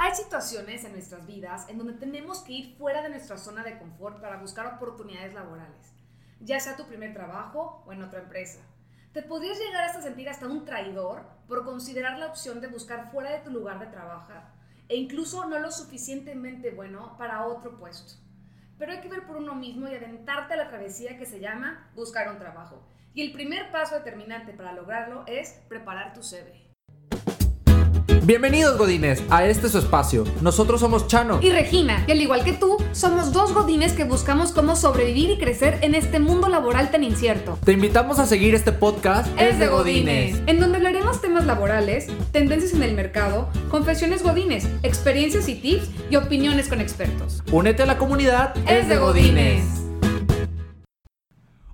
Hay situaciones en nuestras vidas en donde tenemos que ir fuera de nuestra zona de confort para buscar oportunidades laborales, ya sea tu primer trabajo o en otra empresa. Te podrías llegar hasta sentir hasta un traidor por considerar la opción de buscar fuera de tu lugar de trabajo e incluso no lo suficientemente bueno para otro puesto. Pero hay que ver por uno mismo y aventarte a la travesía que se llama buscar un trabajo. Y el primer paso determinante para lograrlo es preparar tu CV. Bienvenidos Godines a este su espacio. Nosotros somos Chano y Regina, y al igual que tú, somos dos Godines que buscamos cómo sobrevivir y crecer en este mundo laboral tan incierto. Te invitamos a seguir este podcast Es de Godines, en donde hablaremos temas laborales, tendencias en el mercado, confesiones Godines, experiencias y tips y opiniones con expertos. Únete a la comunidad Es de Godines.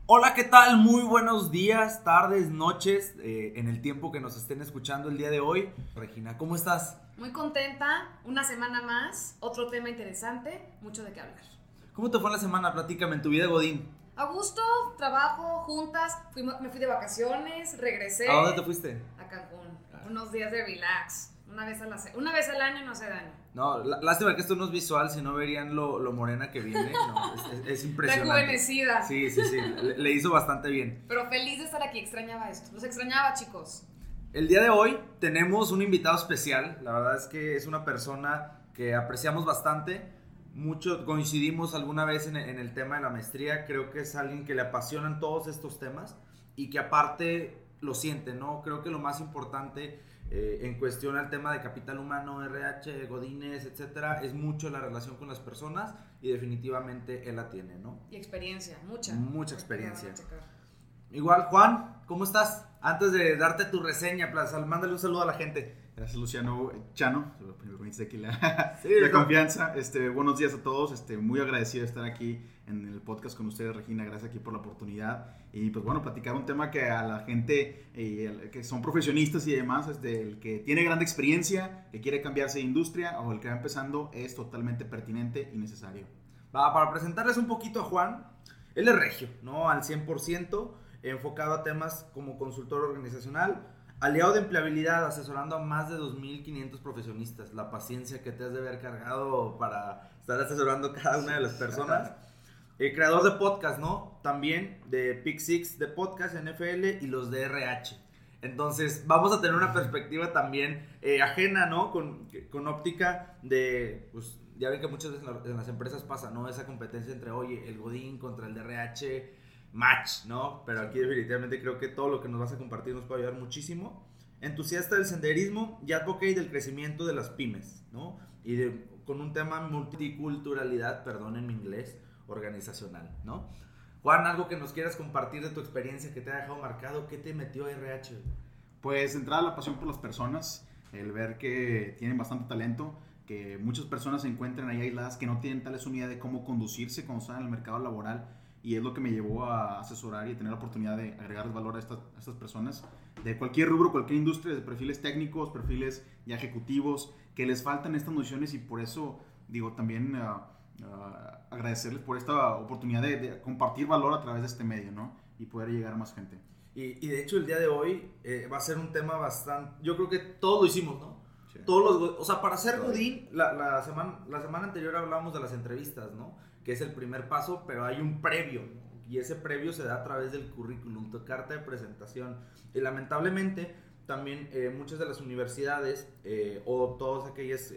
Hola, ¿qué tal? Muy buenos días, tardes, noches, eh, en el tiempo que nos estén escuchando el día de hoy. Regina, ¿cómo estás? Muy contenta, una semana más, otro tema interesante, mucho de qué hablar. ¿Cómo te fue la semana? Platícame en tu vida, Godín. A gusto, trabajo, juntas, me fui de vacaciones, regresé. ¿A dónde te fuiste? A Cancún, unos días de relax. Una vez, a la, una vez al año no hace daño. No, lástima que esto no es visual, si no verían lo, lo morena que viene. No, es, impresionante. Rejuvenecida. Sí, sí, sí. Le, hizo bastante bien. Pero feliz de estar aquí, extrañaba esto. Los extrañaba, chicos. El día de hoy tenemos un invitado especial. La verdad es que es una persona que apreciamos bastante. Mucho coincidimos alguna vez en, en el tema de la maestría. Creo que es alguien que le apasionan todos estos temas y que aparte lo siente, ¿no? Creo que lo más importante eh, en cuestión al tema de capital humano, RH, Godines, etcétera, es mucho la relación con las personas y definitivamente él la tiene, ¿no? Y experiencia, mucha. Mucha experiencia. Igual, Juan, ¿cómo estás? Antes de darte tu reseña, mándale un saludo a la gente. Gracias, Luciano Chano, me permite aquí la, la confianza. Este, buenos días a todos, este, muy agradecido de estar aquí en el podcast con ustedes, Regina. Gracias aquí por la oportunidad. Y pues bueno, platicar un tema que a la gente eh, que son profesionistas y demás, este, el que tiene gran experiencia, que quiere cambiarse de industria o el que va empezando, es totalmente pertinente y necesario. Va, para presentarles un poquito a Juan, él es regio, ¿no? Al 100%, enfocado a temas como consultor organizacional, aliado de empleabilidad, asesorando a más de 2.500 profesionistas. La paciencia que te has de haber cargado para estar asesorando a cada una de las personas. El creador de podcast, ¿no? También de Pick Six de podcast, NFL y los de RH. Entonces, vamos a tener una perspectiva también eh, ajena, ¿no? Con, con, óptica de, pues, ya ven que muchas veces en, las empresas pasa, ¿no? Esa competencia entre, oye, el Godín contra el de RH, match, ¿no? Pero aquí definitivamente creo que todo lo que nos vas a compartir nos puede ayudar muchísimo. Entusiasta del senderismo y advocate del crecimiento de las pymes, ¿no? Y de, con un tema multiculturalidad, perdón en mi inglés, organizacional, ¿no? Juan, algo que nos quieras compartir de tu experiencia que te ha dejado marcado, ¿qué te metió a RH? Pues entrada la pasión por las personas, el ver que tienen bastante talento, que muchas personas se encuentran ahí aisladas que no tienen tal vez unidad de cómo conducirse cuando están en el mercado laboral y es lo que me llevó a asesorar y tener la oportunidad de agregar valor a estas, a estas personas de cualquier rubro, cualquier industria, de perfiles técnicos, perfiles ya ejecutivos, que les faltan estas nociones y por eso digo también... Uh, uh, agradecerles por esta oportunidad de, compartir valor a través de este medio, ¿no? Y poder llegar a más gente. Y, de hecho el día de hoy eh, va a ser un tema bastante... Yo creo que todos lo hicimos, ¿no? Todos los... O sea, para ser Godín, la, la, semana, la semana anterior hablamos de las entrevistas, ¿no? Que es el primer paso, pero hay un previo, Y ese previo se da a través del currículum, tu carta de presentación. Y lamentablemente también eh, muchas de las universidades eh, o todas aquellas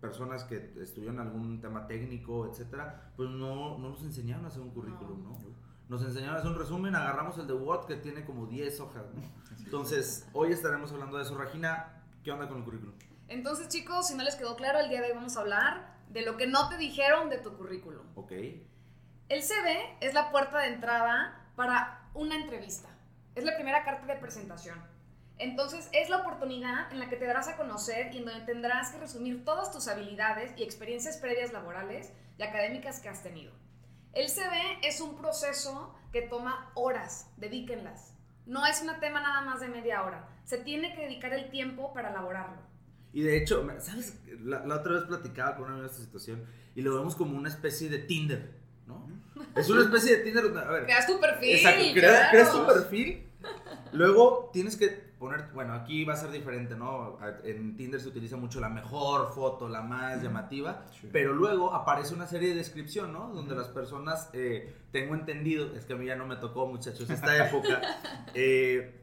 personas que estudiaron algún tema técnico, etcétera, pues no, no nos enseñaron a hacer un currículum, ¿no? Nos enseñaron a hacer un resumen, agarramos el de Word que tiene como 10 hojas, ¿no? Entonces, hoy estaremos hablando de eso. Regina, ¿qué onda con el currículum? Entonces, chicos, si no les quedó claro, el día de hoy vamos a hablar de lo que no te dijeron de tu currículum. Ok. El CV es la puerta de entrada para una entrevista. Es la primera carta de presentación. Entonces es la oportunidad en la que te darás a conocer y en donde tendrás que resumir todas tus habilidades y experiencias previas laborales y académicas que has tenido. El CV es un proceso que toma horas, dedíquenlas. No es un tema nada más de media hora. Se tiene que dedicar el tiempo para elaborarlo. Y de hecho, ¿sabes? La, otra vez platicaba con una amiga de esta situación y lo vemos como una especie de Tinder, ¿no? Es una especie de Tinder. A ver, creas tu perfil. Exacto, creas tu perfil Luego tienes que poner, bueno, aquí va a ser diferente, ¿no? En Tinder se utiliza mucho la mejor foto, la más llamativa, pero luego aparece una serie de descripción, ¿no? Donde las personas, eh, tengo entendido, es que a mí ya no me tocó, muchachos, esta época, eh,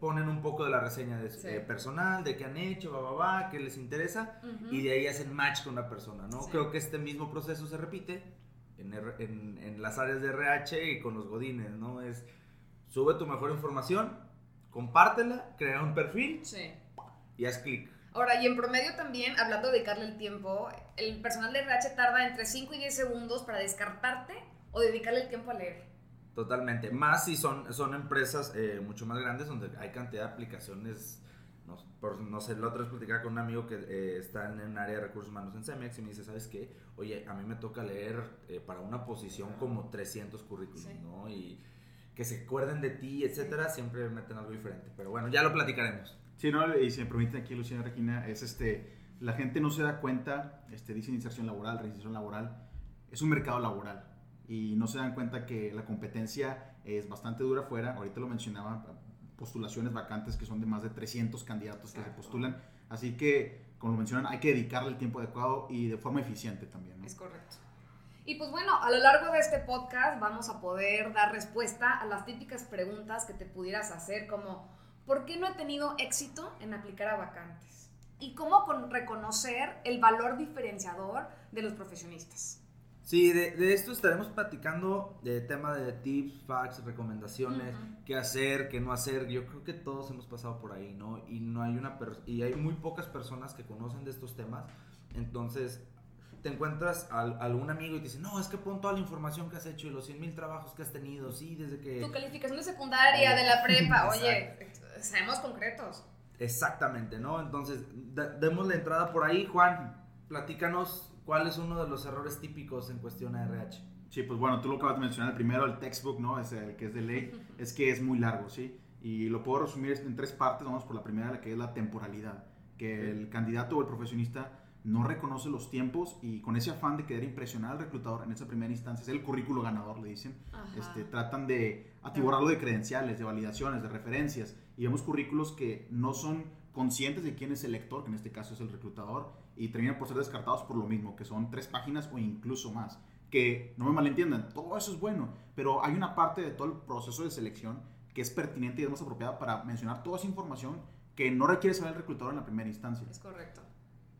ponen un poco de la reseña de, eh, personal, de qué han hecho, va, va, va, qué les interesa, y de ahí hacen match con la persona, ¿no? Creo que este mismo proceso se repite en, en, en las áreas de RH y con los godines, ¿no? Es sube tu mejor información, compártela, crea un perfil y haz clic. Ahora, y en promedio también, hablando de dedicarle el tiempo, el personal de RH tarda entre 5 y 10 segundos para descartarte o dedicarle el tiempo a leer. Totalmente. Más si son, son empresas eh, mucho más grandes donde hay cantidad de aplicaciones. No, por, no sé, la otra vez platicaba con un amigo que eh, está en un área de recursos humanos en Cemex y me dice, ¿sabes qué? Oye, a mí me toca leer eh, para una posición como 300 currículums, ¿no? Y que se acuerden de ti, etcétera, siempre meten algo diferente. Pero bueno, ya lo platicaremos. Sí, no, y si me permiten aquí, Luciana Regina, es este, la gente no se da cuenta, este, dice inserción laboral, reinserción laboral, es un mercado laboral y no se dan cuenta que la competencia es bastante dura afuera, ahorita lo mencionaba, postulaciones vacantes que son de más de 300 candidatos que se postulan, así que, como lo mencionan, hay que dedicarle el tiempo adecuado y de forma eficiente también. Es correcto. Y pues bueno, a lo largo de este podcast vamos a poder dar respuesta a las típicas preguntas que te pudieras hacer como ¿por qué no he tenido éxito en aplicar a vacantes? Y cómo reconocer el valor diferenciador de los profesionistas. Sí, de, esto estaremos platicando de tema de tips, facts, recomendaciones, qué hacer, qué no hacer. Yo creo que todos hemos pasado por ahí, ¿no? Y no hay una y hay muy pocas personas que conocen de estos temas. Entonces, te encuentras a, algún amigo y te dice, no, es que pon toda la información que has hecho y los 100 mil trabajos que has tenido, sí, desde que... Tu calificación de secundaria, de la prepa, oye, seamos concretos. Exactamente, ¿no? Entonces, demos la entrada por ahí, Juan, platícanos cuál es uno de los errores típicos en cuestión de RH. Sí, pues bueno, tú lo acabas de mencionar, el primero, el textbook, ¿no? Es el que es de ley, es que es muy largo, ¿sí? Y lo puedo resumir en tres partes, vamos por la primera, la que es la temporalidad, que el candidato o el profesionista no reconoce los tiempos y con ese afán de querer impresionar al reclutador en esa primera instancia, es el currículo ganador, le dicen, este, tratan de atiborrarlo de credenciales, de validaciones, de referencias y vemos currículos que no son conscientes de quién es el lector, que en este caso es el reclutador, y terminan por ser descartados por lo mismo, que son tres páginas o incluso más. Que no me malentiendan, todo eso es bueno, pero hay una parte de todo el proceso de selección que es pertinente y es más apropiada para mencionar toda esa información que no requiere saber el reclutador en la primera instancia. Es correcto.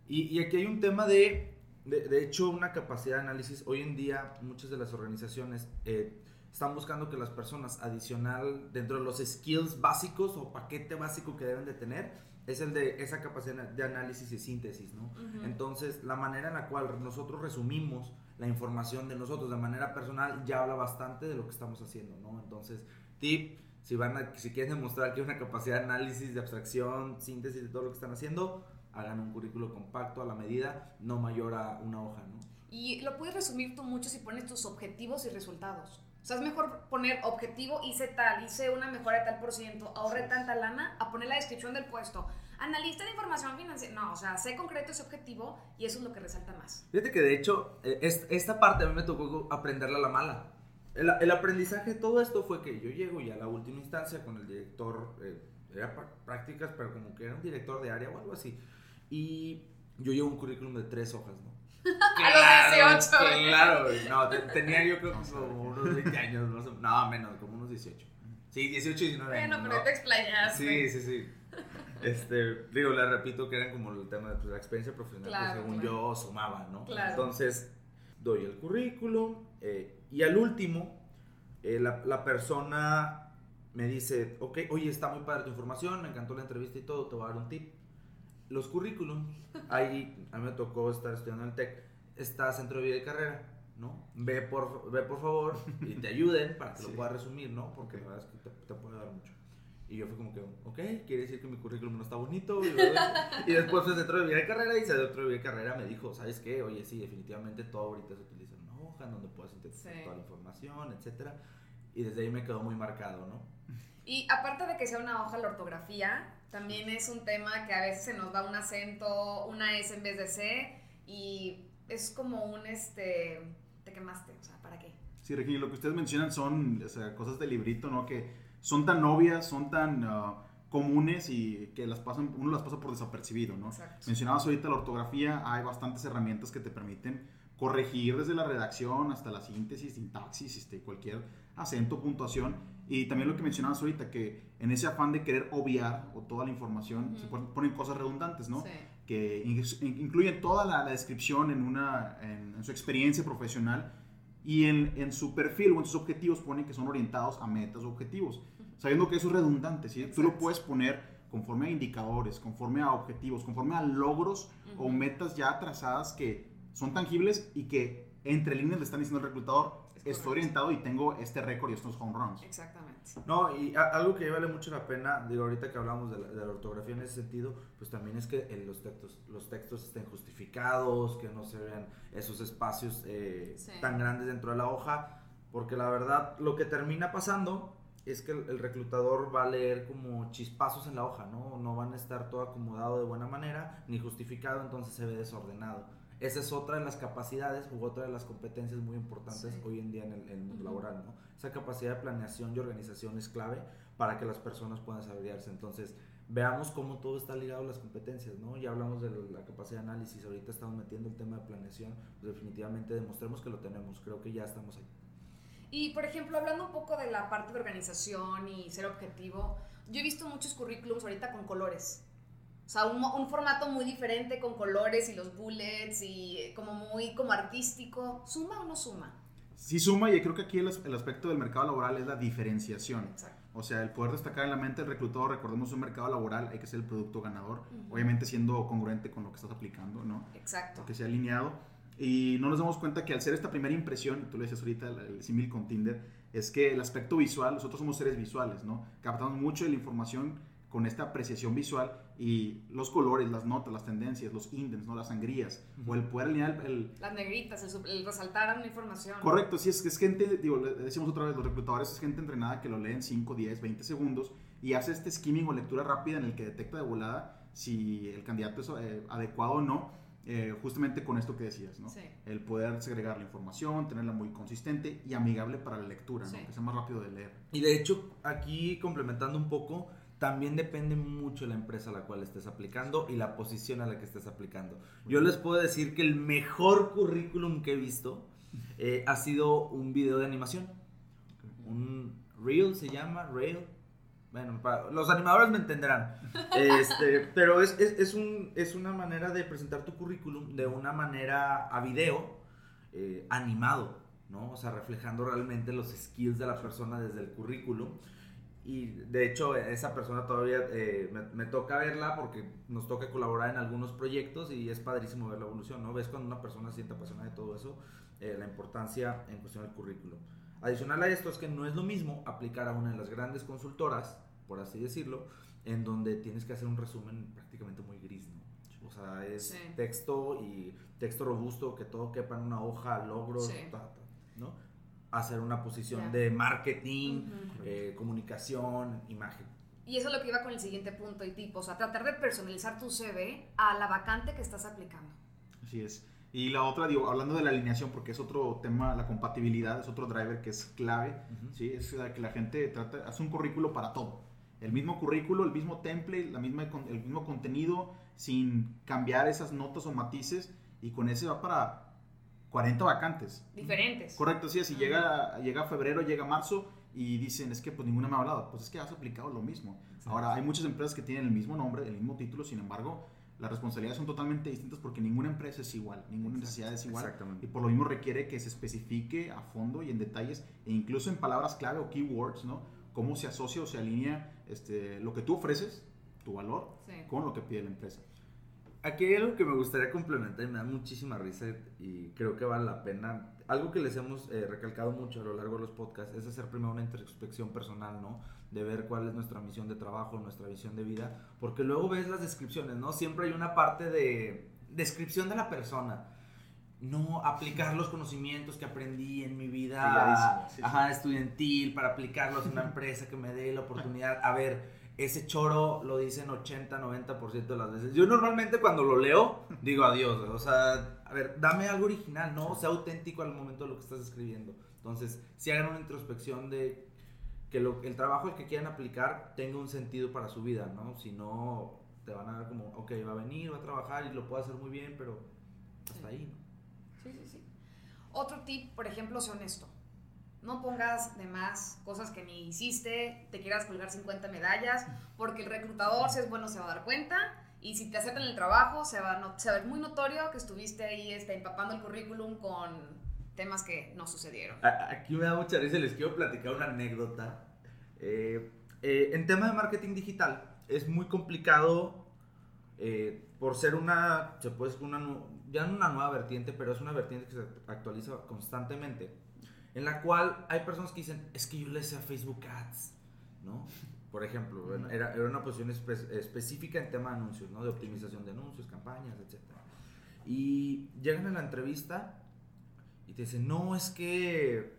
Y, aquí hay un tema de, de, hecho, una capacidad de análisis. Hoy en día, muchas de las organizaciones eh, están buscando que las personas adicional, dentro de los skills básicos o paquete básico que deben de tener, es el de esa capacidad de análisis y síntesis, ¿no? Entonces, la manera en la cual nosotros resumimos la información de nosotros de manera personal ya habla bastante de lo que estamos haciendo, ¿no? Entonces, tip, si, van a, si quieren demostrar que hay una capacidad de análisis, de abstracción, síntesis de todo lo que están haciendo, hagan un currículo compacto a la medida, no mayor a una hoja, ¿no? Y lo puedes resumir tú mucho si pones tus objetivos y resultados. O sea, es mejor poner objetivo, hice tal, hice una mejora de tal por ciento, ahorré tanta lana, a poner la descripción del puesto. Analista de información financiera. No, o sea, sé concreto ese objetivo y eso es lo que resalta más. Fíjate que de hecho, eh, esta parte a mí me tocó aprenderla a la mala. El, aprendizaje de todo esto fue que yo llego ya a la última instancia con el director, eh, era prácticas, pero como que era un director de área o algo así. Y yo llevo un currículum de tres hojas, ¿no? Claro, a los 18. Claro, no, tenía yo creo que como unos 20 años, no, no, menos, como unos 18. Sí, 18, 19 años. Bueno, pero te explayas. Sí, sí, sí. Este, digo, le repito que eran como el tema de pues, la experiencia profesional, que según yo sumaba, ¿no? Claro. Entonces, doy el currículum eh, y al último, eh, la, la, persona me dice, ok, oye, está muy padre tu información, me encantó la entrevista y todo, te voy a dar un tip los currículums, ahí a mí me tocó estar estudiando en el TEC, está centro de vida y carrera, ¿no? Ve por, ve por favor y te ayuden para que lo puedas resumir, ¿no? Porque la verdad es que te, puede dar mucho. Y yo fui como que, ok, quiere decir que mi currículum no está bonito. Y, después fue centro de vida y carrera y centro de vida y carrera me dijo, ¿sabes qué? Oye, sí, definitivamente todo ahorita se utiliza en una hoja en donde puedes sintetizar toda la información, etcétera. Y desde ahí me quedó muy marcado, ¿no? Y aparte de que sea una hoja la ortografía, también es un tema que a veces se nos da un acento, una S en vez de C, y es como un, este, te quemaste, o sea, ¿para qué? Sí, Regina, lo que ustedes mencionan son o sea, cosas de librito, ¿no? Que son tan obvias, son tan uh, comunes y que las pasan, uno las pasa por desapercibido, ¿no? Exacto. Mencionabas ahorita la ortografía, hay bastantes herramientas que te permiten corregir desde la redacción hasta la síntesis, sintaxis, este, cualquier acento, puntuación. Y también lo que mencionabas ahorita, que en ese afán de querer obviar o toda la información, se ponen cosas redundantes, ¿no? Sí. que in- incluyen toda la, la descripción en, una, en, en su experiencia profesional y en, en su perfil o en sus objetivos ponen que son orientados a metas o objetivos, sabiendo que eso es redundante, ¿sí? Tú lo Exacto. puedes poner conforme a indicadores, conforme a objetivos, conforme a logros o metas ya trazadas que son tangibles y que entre líneas le están diciendo al reclutador, Es estoy orientado y tengo este récord y estos home runs. Exactamente. No, y a- algo que vale mucho la pena, digo, ahorita que hablamos de la, de la ortografía en ese sentido, pues también es que en los textos, los textos estén justificados, que no se vean esos espacios eh, Sí. tan grandes dentro de la hoja, porque la verdad lo que termina pasando es que el, el reclutador va a leer como chispazos en la hoja, ¿no? No van a estar todo acomodado de buena manera, ni justificado, entonces se ve desordenado. Esa es otra de las capacidades u otra de las competencias muy importantes Sí. hoy en día en el, en mundo Ujú. laboral, ¿no? Esa capacidad de planeación y organización es clave para que las personas puedan desarrollarse. Entonces, veamos cómo todo está ligado a las competencias, ¿no? Ya hablamos de la capacidad de análisis, ahorita estamos metiendo el tema de planeación, pues definitivamente demostremos que lo tenemos, creo que ya estamos ahí. Y por ejemplo, hablando un poco de la parte de organización y ser objetivo, yo he visto muchos currículums ahorita con colores. O sea, un, un formato muy diferente con colores y los bullets y eh, como muy como artístico. ¿Suma o no suma? Sí suma y creo que aquí el, el aspecto del mercado laboral es la diferenciación. Exacto. O sea, el poder destacar en la mente del reclutador, recordemos un mercado laboral, hay que ser el producto ganador, Ujú. obviamente siendo congruente con lo que estás aplicando, ¿no? Exacto. Que sea alineado. Y no nos damos cuenta que al ser esta primera impresión, tú le decías ahorita el, el símil con Tinder, es que el aspecto visual, nosotros somos seres visuales, ¿no? Captamos mucho de la información con esta apreciación visual y los colores, las notas, las tendencias, los indents, ¿no? Las sangrías, o el poder alinear el- el, Las negritas, el, el resaltar una información. Correcto, sí, es que es gente, digo, le decimos otra vez, los reclutadores es gente entrenada que lo lee en 5, 10, 20 segundos y hace este skimming o lectura rápida en el que detecta de volada si el candidato es eh, adecuado o no, eh, justamente con esto que decías, ¿no? Sí. El poder segregar la información, tenerla muy consistente y amigable para la lectura, Sí. ¿no? Que sea más rápido de leer. Y de hecho, aquí complementando un poco, también depende mucho la empresa a la cual estés aplicando y la posición a la que estés aplicando. Yo les puedo decir que el mejor currículum que he visto eh, ha sido un video de animación. Un Reel se llama, Reel. Bueno, para- los animadores me entenderán. Este, pero es, es, es un, es una manera de presentar tu currículum de una manera a video, eh, animado, ¿no? O sea, reflejando realmente los skills de la persona desde el currículum. Y de hecho, esa persona todavía eh, me, me toca verla porque nos toca colaborar en algunos proyectos y es padrísimo ver la evolución, ¿no? Ves cuando una persona se siente apasionada de todo eso, eh, la importancia en cuestión del currículum. Adicional a esto es que no es lo mismo aplicar a una de las grandes consultoras, por así decirlo, en donde tienes que hacer un resumen prácticamente muy gris, ¿no? O sea, es Sí. texto y texto robusto, que todo quepa en una hoja, logros, Sí. ta, ta, ¿no? Hacer una posición de marketing, eh, comunicación, imagen. Y eso es lo que iba con el siguiente punto y tipo, o sea, tratar de personalizar tu CV a la vacante que estás aplicando. Así es. Y la otra, digo, hablando de la alineación, porque es otro tema, la compatibilidad es otro driver que es clave. ¿sí? Es la que la gente trata, hace un currículo para todo. El mismo currículo, el mismo template, la misma, el mismo contenido, sin cambiar esas notas o matices, y con ese va para 40 vacantes. Diferentes. Correcto, sí, si llega, llega febrero, llega marzo, y dicen, es que pues ninguno me ha hablado, pues es que has aplicado lo mismo. Ahora, hay muchas empresas que tienen el mismo nombre, el mismo título, sin embargo, las responsabilidades son totalmente distintas porque ninguna empresa es igual, ninguna necesidad es igual. Exactamente. Y por lo mismo requiere que se especifique a fondo y en detalles, e incluso en palabras clave o keywords, ¿no? Cómo se asocia o se alinea este, lo que tú ofreces, tu valor, Sí. con lo que pide la empresa. Aquí hay algo que me gustaría complementar y me da muchísima risa y creo que vale la pena. Algo que les hemos eh, recalcado mucho a lo largo de los podcasts es hacer primero una introspección personal, ¿no? De ver cuál es nuestra misión de trabajo, nuestra visión de vida, porque luego ves las descripciones, ¿no? Siempre hay una parte de descripción de la persona. No aplicar los conocimientos que aprendí en mi vida Trilladísimo, sí, sí. ajá, estudiantil para aplicarlos en una empresa que me dé la oportunidad. A ver, ese choro lo dicen 80, 90% de las veces. Yo normalmente cuando lo leo, digo adiós. O sea, a ver, dame algo original, ¿no? Sea auténtico al momento de lo que estás escribiendo. Entonces, si hagan una introspección de que lo, el trabajo el que quieran aplicar tenga un sentido para su vida, ¿no? Si no, te van a dar como, ok, va a venir, va a trabajar y lo puede hacer muy bien, pero hasta ahí, ¿no? Sí, sí, sí. Otro tip, por ejemplo, sé honesto. No pongas de más cosas que ni hiciste, te quieras colgar 50 medallas, porque el reclutador, si es bueno, se va a dar cuenta. Y si te aceptan el trabajo, se va, a, ver muy notorio que estuviste ahí este, empapando el currículum con temas que no sucedieron. Aquí me da mucha risa, les quiero platicar una anécdota. Eh, eh, en tema de marketing digital, es muy complicado eh, por ser una, ya no una nueva vertiente, pero es una vertiente que se actualiza constantemente, en la cual hay personas que dicen, es que yo le sé a Facebook Ads, ¿no? Por ejemplo, era, era una posición específica en tema de anuncios, ¿no? De optimización de anuncios, campañas, etc. Y llegan a la entrevista y te dicen, no, es que,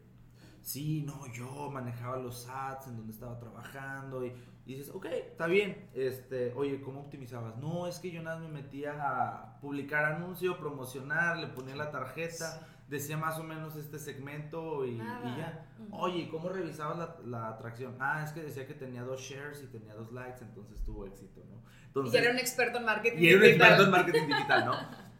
sí, no, yo manejaba los ads en donde estaba trabajando y, dices, ok, está bien, este, oye, ¿cómo optimizabas? No, es que yo nada me metía a publicar anuncio, promocionar, le ponía la tarjeta, decía más o menos este segmento y, ya. Oye, ¿cómo revisabas la, la, atracción? Ah, es que decía que tenía dos shares y tenía dos likes, entonces tuvo éxito, ¿no? Entonces, y era un experto en marketing digital. Y era un experto en marketing digital, ¿no?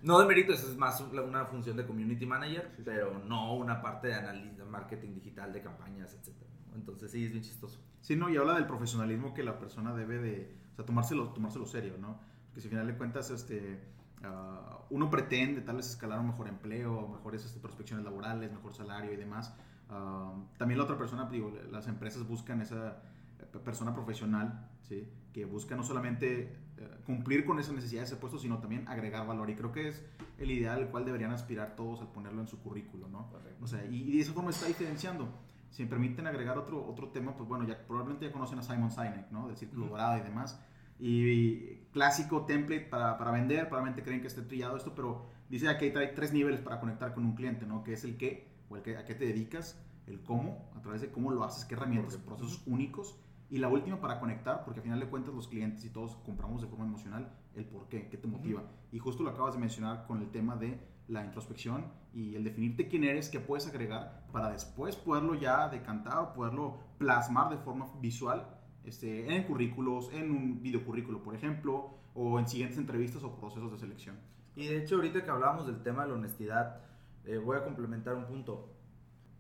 No de mérito, eso es más una función de community manager, pero no una parte de análisis de marketing digital, de campañas, etc. Entonces sí, es bien chistoso. Sí, no, y habla del profesionalismo que la persona debe de, o sea, tomárselo, tomárselo serio, ¿no? Porque si al final de cuentas, este, uh, uno pretende tal vez escalar un mejor empleo, mejores este, prospecciones laborales, mejor salario y demás. Uh, también la otra persona, digo, las empresas buscan esa persona profesional, ¿sí? Que busca no solamente eh, cumplir con esa necesidad de ese puesto, sino también agregar valor. Y creo que es el ideal al cual deberían aspirar todos al ponerlo en su currículo, ¿no? O sea, y, de esa forma está diferenciando. Si me permiten agregar otro, otro tema, pues bueno, ya probablemente ya conocen a Simon Sinek, ¿no? Del Círculo Dorado y demás. Y, clásico template para, para, vender, probablemente creen que esté trillado esto, pero dice que hay tres niveles para conectar con un cliente, ¿no? Que es el qué, o el qué, a qué te dedicas, el cómo, a través de cómo lo haces, qué herramientas, procesos únicos, y la última para conectar, porque al final de cuentas los clientes y todos compramos de forma emocional, el por qué, qué te motiva. Y justo lo acabas de mencionar con el tema de la introspección y el definirte quién eres, qué puedes agregar para después poderlo ya decantar o poderlo plasmar de forma visual este, en currículos, en un videocurrículo, por ejemplo, o en siguientes entrevistas o procesos de selección. Y de hecho, ahorita que hablábamos del tema de la honestidad, eh, voy a complementar un punto.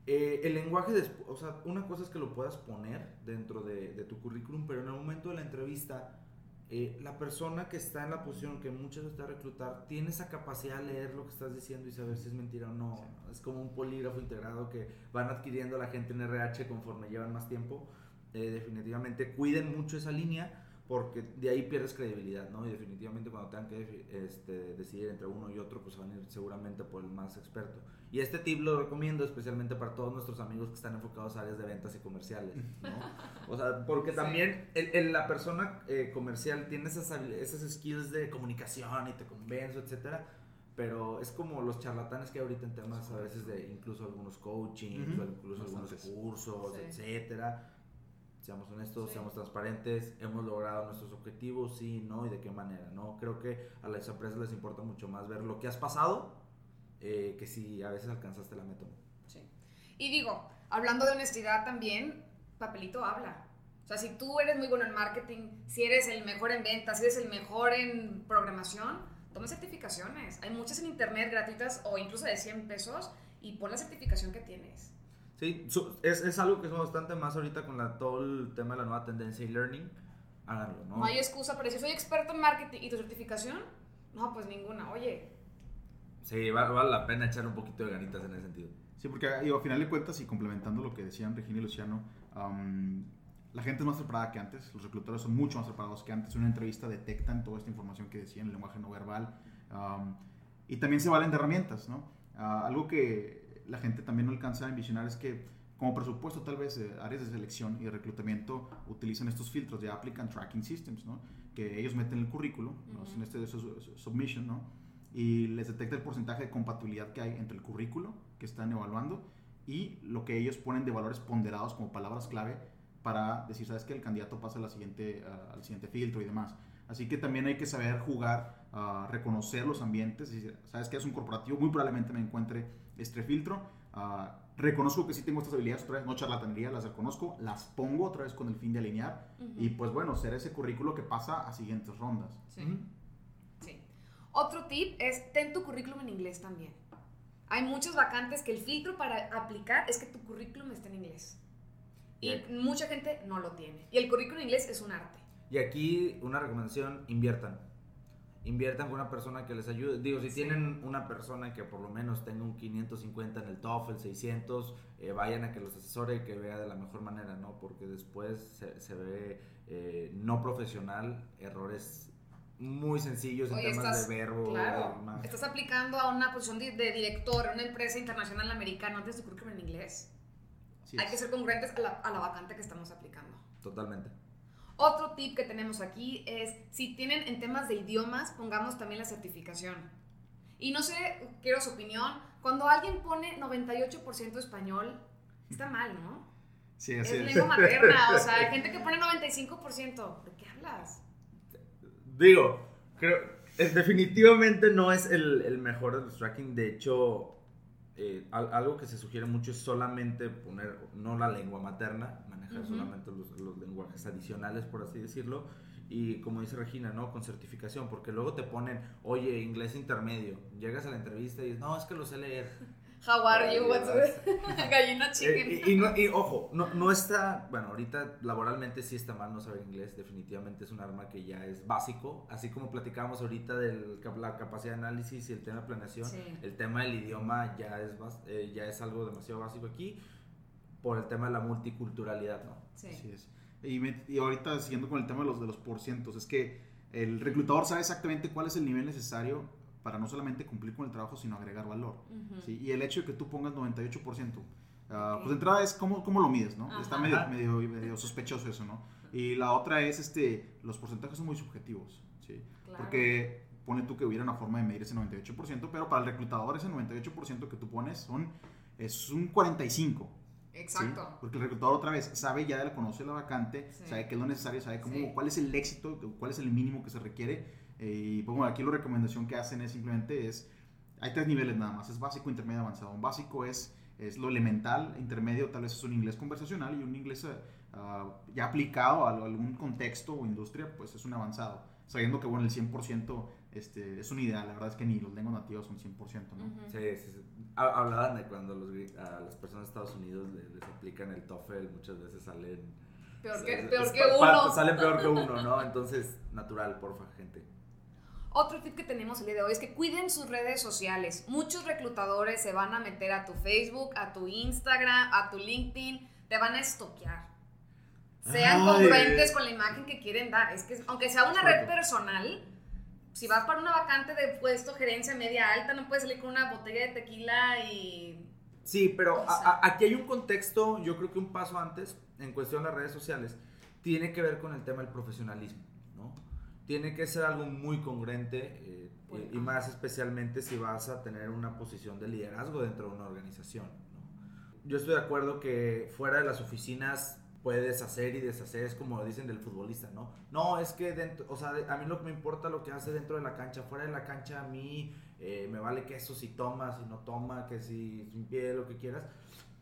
Eh, el lenguaje, de, o sea, una cosa es que lo puedas poner dentro de, tu currículum, pero en el momento de la entrevista, eh, la persona que está en la posición que muchas veces te va a reclutar tiene esa capacidad de leer lo que estás diciendo y saber si es mentira o no. Es como un polígrafo integrado que van adquiriendo la gente en RH conforme llevan más tiempo. Eh, definitivamente cuiden mucho esa línea porque de ahí pierdes credibilidad, ¿no? Y definitivamente cuando tengan que este, decidir entre uno y otro, pues van a ir seguramente por el más experto. Y este tip lo recomiendo especialmente para todos nuestros amigos que están enfocados a áreas de ventas y comerciales, ¿no? O sea, porque también el, la persona eh, comercial tiene esas, esas skills de comunicación y te convenzo, etcétera, pero es como los charlatanes que hay ahorita en temas a veces de incluso algunos coaching, incluso algunos cursos, etcétera seamos honestos, seamos transparentes, hemos logrado nuestros objetivos, sí, no, y de qué manera, ¿no? Creo que a las empresas les importa mucho más ver lo que has pasado eh, que si a veces alcanzaste la meta. Sí. Y digo, hablando de honestidad también, papelito habla. O sea, si tú eres muy bueno en marketing, si eres el mejor en ventas, si eres el mejor en programación, toma certificaciones. Hay muchas en internet gratuitas o incluso de 100 pesos y pon la certificación que tienes. Sí, es, es, algo que es bastante más ahorita con la, todo el tema de la nueva tendencia y learning. Háganlo, ¿no? No hay excusa, pero si soy experto en marketing y tu certificación, no, pues ninguna. Oye. Sí, vale, la pena echar un poquito de ganitas en ese sentido. Sí, porque digo, a final de cuentas, y complementando lo que decían Regina y Luciano, la gente es más preparada que antes, los reclutadores son mucho más preparados que antes. En una entrevista detectan toda esta información que decían, el lenguaje no verbal, y también se valen de herramientas, ¿no? Ah, algo que la gente también no alcanza a envisionar es que como presupuesto tal vez eh, áreas de selección y de reclutamiento utilizan estos filtros de Applicant Tracking Systems, ¿no? que ellos meten el currículo, en este de submission, ¿no? y les detecta el porcentaje de compatibilidad que hay entre el currículo que están evaluando y lo que ellos ponen de valores ponderados como palabras clave para decir, sabes que el candidato pasa a la siguiente, al siguiente filtro y demás. Así que también hay que saber jugar ah, reconocer los ambientes. y Sabes que es un corporativo, muy probablemente me encuentre este filtro. ah, reconozco que sí tengo estas habilidades, otra vez no charlatanería, las reconozco, las pongo otra vez con el fin de alinear y pues bueno, ser ese currículo que pasa a siguientes rondas. Sí. Ujú. Sí. Otro tip es ten tu currículum en inglés también. Hay muchas vacantes que el filtro para aplicar es que tu currículum esté en inglés. Y Bien. mucha gente no lo tiene. Y el currículum en inglés es un arte. Y aquí una recomendación, inviertan. Inviertan con una persona que les ayude. Digo, si Sí. tienen una persona que por lo menos tenga un 550 en el TOEFL, 600, eh, vayan a que los asesore y que vea de la mejor manera, ¿no? Porque después se, se ve eh, no profesional, errores muy sencillos en Oye, temas estás- de verbo. Claro. de más. Estás aplicando a una posición de, de director en una empresa internacional americana. ¿No tienes tu currículum en inglés? Así Hay es. que ser congruentes a la, a la vacante que estamos aplicando. Totalmente. Otro tip que tenemos aquí es, si tienen en temas de idiomas, pongamos también la certificación. Y no sé, quiero su opinión, cuando alguien pone 98% español, está mal, ¿no? Sí, Es así es. lengua materna, o sea, hay gente que pone 95%. ¿De qué hablas? Digo, creo, es- definitivamente no es el, el mejor de los tracking. De hecho, eh, al- algo que se sugiere mucho es solamente poner, no la lengua materna, manejar solamente los, los lenguajes adicionales, por así decirlo. Y como dice Regina, ¿no? Con certificación, porque luego te ponen, oye, inglés intermedio. Llegas a la entrevista y dices, no, es que lo sé leer. How are you? What's Gallina chicken. Eh, y, y no- y ojo, no, no está, bueno, ahorita laboralmente sí está mal no saber inglés, definitivamente es un arma que ya es básico, así como platicábamos ahorita de la capacidad de análisis y el tema de planeación, Sí. el tema del idioma ya es, eh, ya es algo demasiado básico aquí por el tema de la multiculturalidad, ¿no? Sí. Así es. Y, me- y ahorita siguiendo con el tema de los, de los porcientos, es que el reclutador sabe exactamente cuál es el nivel necesario para no solamente cumplir con el trabajo, sino agregar valor. Ujú. ¿sí? Y el hecho de que tú pongas 98%, ah, Ok. pues de entrada es cómo, cómo lo mides, ¿no? Ajá. Está medio, medio, medio sospechoso eso, ¿no? Y la otra es, este, los porcentajes son muy subjetivos, ¿sí? Claro. Porque pone tú que hubiera una forma de medir ese 98%, pero para el reclutador ese 98% que tú pones son, es un 45%. ¿sí? Exacto. Porque el reclutador otra vez sabe ya, le conoce la vacante, Sí. sabe qué es lo necesario, sabe cómo, Sí. cuál es el éxito, cuál es el mínimo que se requiere. Eh, y pues bueno, aquí la recomendación que hacen es simplemente es, hay tres niveles nada más, es básico, intermedio, avanzado. Un básico es, es lo elemental, intermedio tal vez es un inglés conversacional y un inglés ah, ya aplicado a algún contexto o industria, pues es un avanzado. Sabiendo que bueno, el 100% este, es un ideal, la verdad es que ni los lenguas nativos son 100%, ¿no? Ujú. Sí, sí, sí. Ha- Hablaban de cuando los a las personas de Estados Unidos le- les, aplican el TOEFL, muchas veces salen... Peor que, peor que uno. Salen peor que uno, ¿no? Entonces, natural, porfa, gente. Otro tip que tenemos el día de hoy es que cuiden sus redes sociales. Muchos reclutadores se van a meter a tu Facebook, a tu Instagram, a tu LinkedIn, te van a estoquear. Sean Ay. congruentes con la imagen que quieren dar. Es que aunque sea una red personal, si vas para una vacante de puesto gerencia media alta, no puedes salir con una botella de tequila y Sí, pero O a- sea- a- aquí hay un contexto, yo creo que un paso antes, en cuestión de las redes sociales, tiene que ver con el tema del profesionalismo. Tiene que ser algo muy congruente eh, Pues, y más especialmente si vas a tener una posición de liderazgo dentro de una organización, ¿no? Yo estoy de acuerdo que fuera de las oficinas puedes hacer y deshacer, es como dicen del futbolista, ¿no? No, es que dentro, o sea, a mí lo que me importa lo que hace dentro de la cancha, fuera de la cancha a mí eh, me vale que eso si toma, si no toma, que si sin pie, lo que quieras,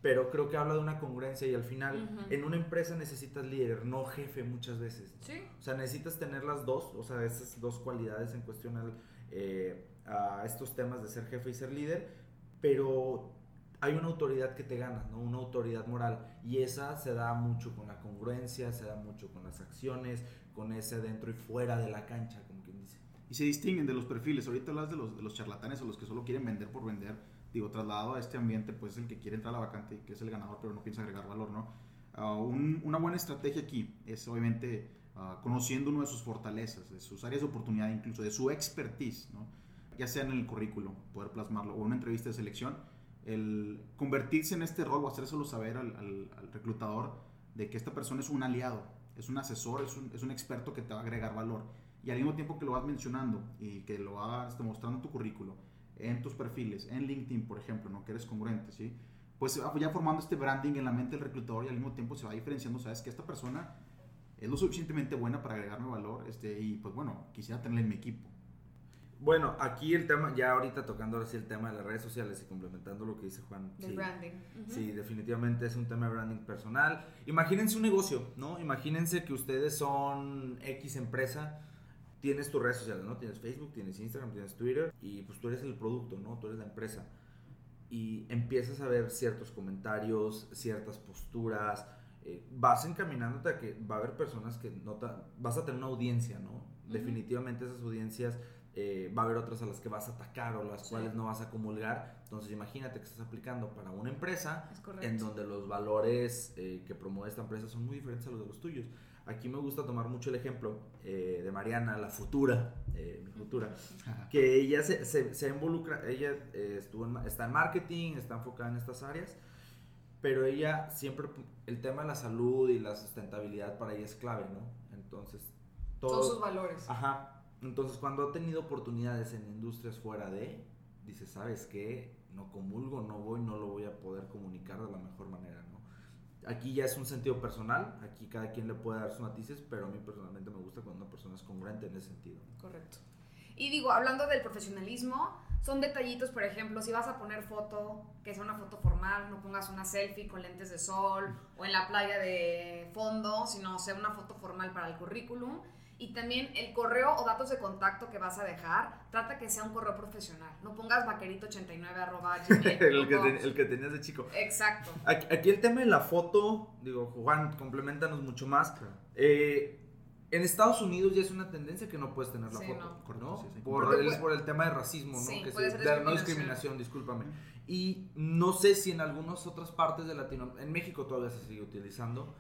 pero creo que habla de una congruencia y al final Ujú. en una empresa necesitas líder, no jefe muchas veces. Sí. O sea, necesitas tener las dos, o sea, esas dos cualidades en cuestión al, eh, a estos temas de ser jefe y ser líder, pero hay una autoridad que te gana, ¿no? Una autoridad moral. Y esa se da mucho con la congruencia, se da mucho con las acciones, con ese dentro y fuera de la cancha, como quien dice. Y se distinguen de los perfiles. Ahorita hablas de los, de los charlatanes o los que solo quieren vender por vender. Digo, trasladado a este ambiente, pues es el que quiere entrar a la vacante y que es el ganador, pero no piensa agregar valor, ¿no? Ah, un- una buena estrategia aquí es obviamente ah, conociendo uno de sus fortalezas, de sus áreas de oportunidad, incluso de su expertise, ¿no? Ya sea en el currículum, poder plasmarlo, o una entrevista de selección, el convertirse en este rol o hacérselo saber al, al- al reclutador de que esta persona es un aliado, es un asesor, es un, es un experto que te va a agregar valor. Y al mismo tiempo que lo vas mencionando y que lo vas demostrando en tu currículo, en tus perfiles, en LinkedIn, por ejemplo, ¿no? que eres congruente, ¿sí? pues se va ya formando este branding en la mente del reclutador y al mismo tiempo se va diferenciando, sabes que esta persona es lo suficientemente buena para agregarme valor este, y pues bueno, quisiera tenerla en mi equipo. Bueno, aquí el tema, ya ahorita tocando ahora sí el tema de las redes sociales y complementando lo que dice Juan. Del sí, branding. Sí, definitivamente es un tema de branding personal. Imagínense un negocio, ¿no? Imagínense que ustedes son X empresa, tienes tus redes sociales, ¿no? Tienes Facebook, tienes Instagram, tienes Twitter y pues tú eres el producto, ¿no? Tú eres la empresa. Y empiezas a ver ciertos comentarios, ciertas posturas, eh, vas encaminándote a que va a haber personas que no te- vas a tener una audiencia, ¿no? Definitivamente esas audiencias eh, va a haber otras a las que vas a atacar o las Sí. cuales no vas a comulgar. Entonces imagínate que estás aplicando para una empresa en donde los valores eh, que promueve esta empresa son muy diferentes a los de los tuyos. Aquí me gusta tomar mucho el ejemplo eh, de Mariana, la futura, eh, mi futura, que ella se, se- se involucra, ella eh, estuvo en está en marketing, está enfocada en estas áreas, pero ella siempre, el tema de la salud y la sustentabilidad para ella es clave, ¿no? Entonces, Son todo, sus valores. Ajá. Entonces, cuando ha tenido oportunidades en industrias fuera de, dice, ¿sabes qué? No comulgo, no voy, no lo voy a poder comunicar de la mejor manera, ¿no? Aquí ya es un sentido personal, aquí cada quien le puede dar sus matices, pero a mí personalmente me gusta cuando una persona es congruente en ese sentido. Correcto. Y digo, hablando del profesionalismo, son detallitos, por ejemplo, si vas a poner foto, que sea una foto formal, no pongas una selfie con lentes de sol o en la playa de fondo, sino sea una foto formal para el currículum. Y también el correo o datos de contacto que vas a dejar, trata que sea un correo profesional. No pongas vaquerito89 arroba el, que gmail.com. te- el que tenías de chico. Exacto. Aquí, aquí el tema de la foto, digo, Juan, complementanos mucho más. Eh, en Estados Unidos ya es una tendencia que no puedes tener la Sí, foto, no. Correcto, ¿no? sí, sí. Por, Porque puede- por el tema de racismo, ¿no? Sí, que puede se- ser de- no discriminación. discriminación, discúlpame. Y no sé si en algunas otras partes de Latinoamérica, en México todavía se sigue utilizando.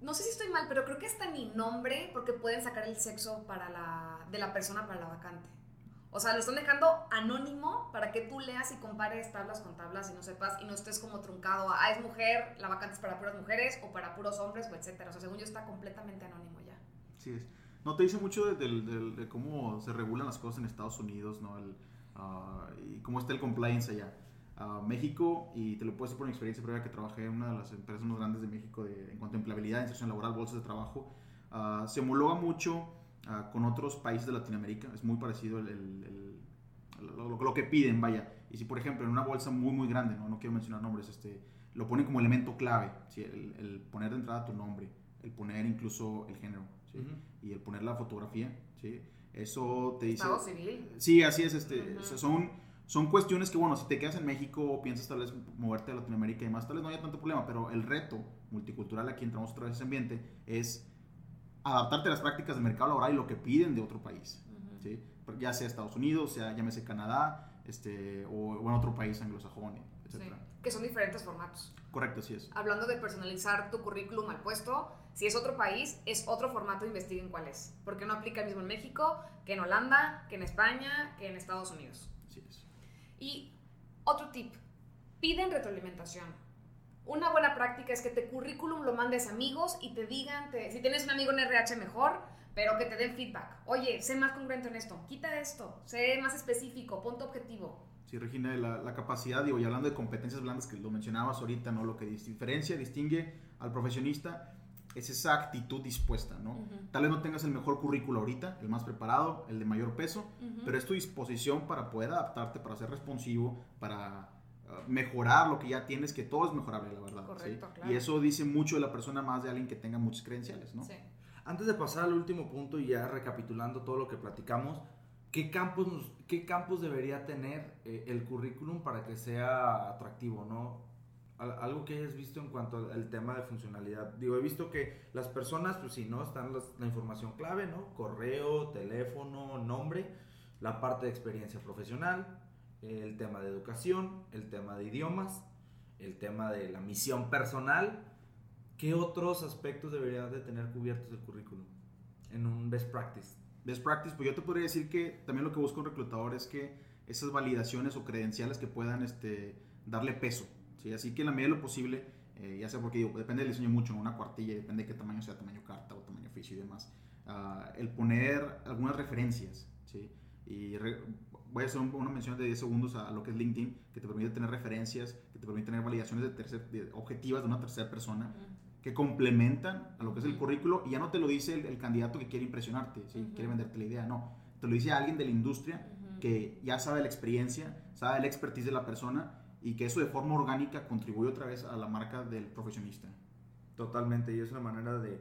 No sé si estoy mal, pero creo que hasta ni nombre, porque pueden sacar el sexo para la, de la persona para la vacante. O sea, lo están dejando anónimo para que tú leas y compares tablas con tablas y no sepas y no estés como truncado a, ah, es mujer, la vacante es para puras mujeres o para puros hombres o etcétera. O sea, según yo está completamente anónimo ya. Sí, es. No, te dice mucho de, cómo se regulan las cosas en Estados Unidos, ¿no? Ah, y cómo está el compliance allá. Ah, México, y te lo puedo decir por mi experiencia previa que trabajé en una de las empresas más grandes de México de, en cuanto a empleabilidad, inserción laboral, bolsas de trabajo, ah, se homologa mucho ah, con otros países de Latinoamérica. Es muy parecido el, el- el- lo, lo- lo que piden, vaya. Y si, por ejemplo, en una bolsa muy, muy grande, no, no quiero mencionar nombres, este, lo ponen como elemento clave, ¿sí? el, el poner de entrada tu nombre, el poner incluso el género, ¿sí? Ujú. y el poner la fotografía, ¿sí? Eso te dice... Estado civil. Sí, así es, este, Ujú. o sea, son, son cuestiones que, bueno, si te quedas en México o piensas tal vez moverte a Latinoamérica y demás, tal vez no haya tanto problema, pero el reto multicultural aquí entramos otra vez ese ambiente es adaptarte a las prácticas del mercado laboral y lo que piden de otro país. ¿sí? ya sea Estados Unidos, sea llámese Canadá, este, o, o en otro país anglosajón, Sí, etc. que son diferentes formatos. Correcto, así es. Hablando de personalizar tu currículum al puesto, si es otro país, es otro formato, investiguen cuál es. Porque no aplica el mismo en México, que en Holanda, que en España, que en Estados Unidos. Así es. Y otro tip, piden retroalimentación. Una buena práctica es que te currículum lo mandes a amigos y te digan, si tienes un amigo en RH mejor, pero que te den feedback. Oye, sé más congruente en esto, quita esto, sé más específico, ponte objetivo. Sí, Regina, la, la capacidad, digo, y hablando de competencias blandas que lo mencionabas ahorita, ¿no? Lo que diferencia, distingue al profesionista es esa actitud dispuesta, ¿no? Tal vez no tengas el mejor currículo ahorita, el más preparado, el de mayor peso, pero es tu disposición para poder adaptarte, para ser responsivo, para uh, mejorar lo que ya tienes, que todo es mejorable, la verdad. ¿sí? Correcto, claro. Y eso dice mucho de la persona más de alguien que tenga muchas credenciales, ¿no? Sí. Antes de pasar al último punto y ya recapitulando todo lo que platicamos, ¿qué campos, qué campos debería tener eh, el currículum para que sea atractivo, no? Al- Algo que hayas visto en cuanto al, tema de funcionalidad. Digo, he visto que las personas, pues sí, ¿no? Están las- la información clave, ¿no? Correo, teléfono, nombre, la parte de experiencia profesional, el tema de educación, el tema de idiomas, el tema de la misión personal. ¿Qué otros aspectos debería de tener cubiertos el currículum en un best practice? Best practice, pues yo te podría decir que también lo que busca un reclutador es que esas validaciones o credenciales que puedan este, darle peso. ¿Sí? Así que en la medida de lo posible, eh, ya sea porque digo, depende del diseño mucho, ¿no? una cuartilla, depende de qué tamaño sea, tamaño carta o tamaño oficio y demás. ah, el poner algunas referencias. ¿sí? Y re- voy a hacer un- una mención de 10 segundos a, a lo que es LinkedIn, que te permite tener referencias, que te permite tener validaciones de tercer, de- objetivas de una tercera persona que complementan a lo que es el currículo y ya no te lo dice el, el candidato que quiere impresionarte, ¿sí? Quiere venderte la idea, no. Te lo dice alguien de la industria que ya sabe la experiencia, sabe la expertise de la persona y que eso de forma orgánica contribuye otra vez a la marca del profesionista. Totalmente, y es una manera de,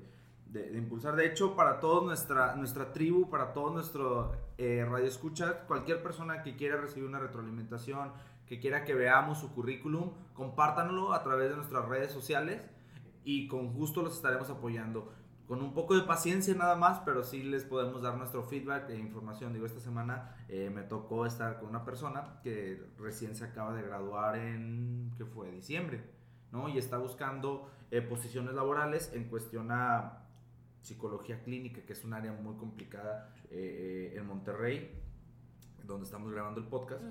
de, impulsar. De hecho, para toda nuestra, nuestra tribu, para todo nuestro eh, radio escucha, cualquier persona que quiera recibir una retroalimentación, que quiera que veamos su currículum, compártanlo a través de nuestras redes sociales y con gusto los estaremos apoyando. Con un poco de paciencia nada más, pero sí les podemos dar nuestro feedback e información. Digo, esta semana eh, me tocó estar con una persona que recién se acaba de graduar en, ¿qué fue? Diciembre, ¿no? Y está buscando eh, posiciones laborales en cuestión a psicología clínica, que es un área muy complicada eh, en Monterrey, donde estamos grabando el podcast.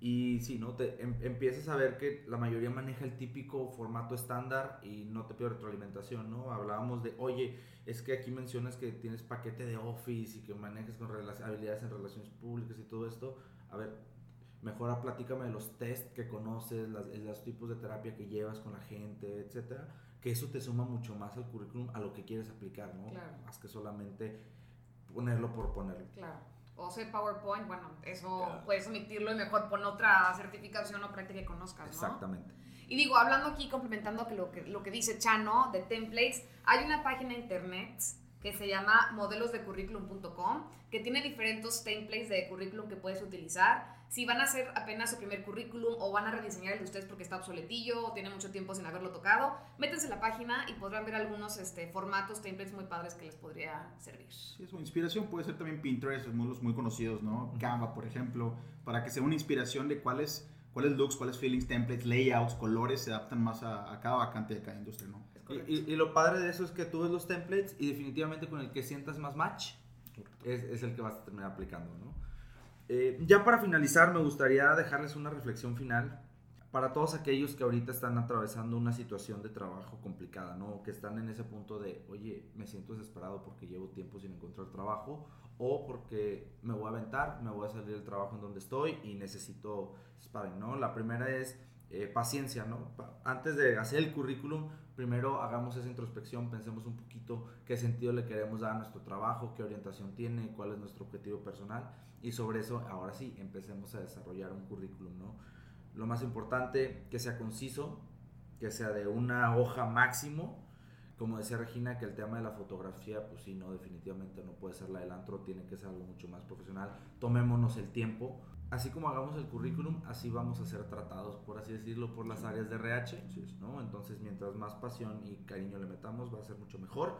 Y sí, ¿no? Te em, empiezas a ver que la mayoría maneja el típico formato estándar y no te pide retroalimentación, ¿no? Hablábamos de, oye, es que aquí mencionas que tienes paquete de Office y que manejes con habilidades en relaciones públicas y todo esto. A ver, mejor platícame de los test que conoces, las, los tipos de terapia que llevas con la gente, etcétera. Que eso te suma mucho más al currículum a lo que quieres aplicar, ¿no? Claro. Más que solamente ponerlo por ponerlo. Claro o sea PowerPoint, bueno, eso puedes omitirlo y mejor pon otra certificación o práctica que conozcas, ¿no? Exactamente. Y digo, hablando aquí, complementando lo que, lo que dice Chano de templates, hay una página de internet que se llama modelosdecurriculum.com, que tiene diferentes templates de currículum que puedes utilizar. Si van a hacer apenas su primer currículum o van a rediseñar el de ustedes porque está obsoletillo o tiene mucho tiempo sin haberlo tocado, métanse en la página y podrán ver algunos este, formatos, templates muy padres que les podría servir. Sí, su inspiración puede ser también Pinterest, los muy conocidos, ¿no? Canva, por ejemplo, para que sea una inspiración de cuáles cuáles looks, cuáles feelings, templates, layouts, colores se adaptan más a, a cada vacante de cada industria, ¿no? Y, lo padre de eso es que tú ves los templates y definitivamente con el que sientas más match es, es el que vas a terminar aplicando, ¿no? Eh, ya para finalizar, me gustaría dejarles una reflexión final para todos aquellos que ahorita están atravesando una situación de trabajo complicada, ¿no? Que están en ese punto de, oye, me siento desesperado porque llevo tiempo sin encontrar trabajo o porque me voy a aventar, me voy a salir del trabajo en donde estoy y necesito sparring, ¿no? La primera es eh, paciencia, ¿no? Antes de hacer el currículum, primero hagamos esa introspección, pensemos un poquito qué sentido le queremos dar a nuestro trabajo, qué orientación tiene, cuál es nuestro objetivo personal y sobre eso, ahora sí, empecemos a desarrollar un currículum, ¿no? Lo más importante, que sea conciso, que sea de una hoja máximo. Como decía Regina, que el tema de la fotografía, pues sí, no, definitivamente no puede ser la del antro, tiene que ser algo mucho más profesional. Tomémonos el tiempo. Así como hagamos el currículum, así vamos a ser tratados, por así decirlo, por las áreas de RH, ¿no? Entonces, mientras más pasión y cariño le metamos, va a ser mucho mejor.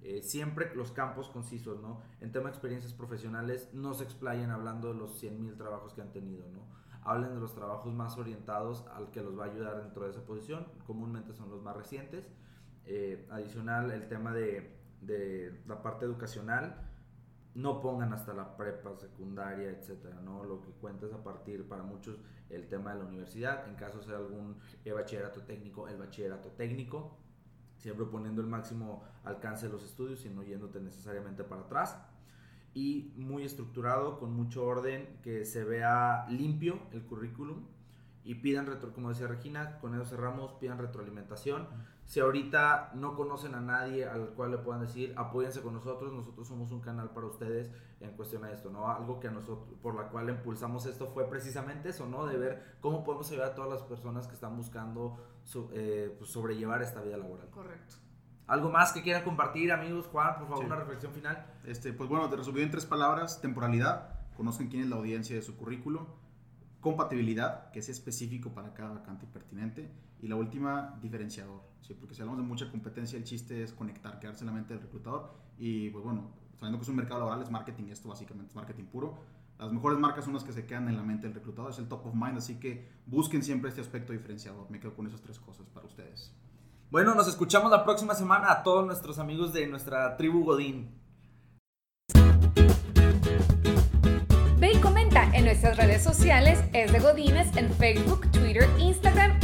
Eh, siempre los campos concisos, ¿no? En tema de experiencias profesionales, no se explayen hablando de los 100.000 trabajos que han tenido, ¿no? hablen de los trabajos más orientados al que los va a ayudar dentro de esa posición. Comúnmente son los más recientes. Eh, adicional, el tema de, de, la parte educacional, no pongan hasta la prepa, secundaria, etcétera, ¿no? Lo que cuenta es a partir para muchos el tema de la universidad, en caso sea algún bachillerato técnico, el bachillerato técnico, siempre poniendo el máximo alcance de los estudios y no yéndote necesariamente para atrás y muy estructurado, con mucho orden, que se vea limpio el currículum y pidan, retro, como decía Regina, con eso cerramos, pidan retroalimentación. Si ahorita no conocen a nadie al cual le puedan decir, apóyense con nosotros, nosotros somos un canal para ustedes en cuestión a esto, ¿no? Algo que a nosotros, por la cual impulsamos esto fue precisamente eso, ¿no? De ver cómo podemos ayudar a todas las personas que están buscando eh, pues, sobrellevar esta vida laboral. Correcto. ¿Algo más que quieran compartir, amigos? Juan, por favor, una reflexión final. Este, pues bueno, te resumido en tres palabras. Temporalidad, conozcan quién es la audiencia de su currículo. Compatibilidad, que es específico para cada vacante y pertinente. Y la última, diferenciador. ¿sí? Porque si hablamos de mucha competencia, el chiste es conectar, quedarse en la mente del reclutador. Y pues bueno, sabiendo que es un mercado laboral, es marketing, esto básicamente es marketing puro. Las mejores marcas son las que se quedan en la mente del reclutador, es el top of mind, así que busquen siempre este aspecto diferenciador. Me quedo con esas tres cosas para ustedes. Bueno, nos escuchamos la próxima semana a todos nuestros amigos de nuestra tribu Godín. En nuestras redes sociales, es de Godines en Facebook, Twitter, Instagram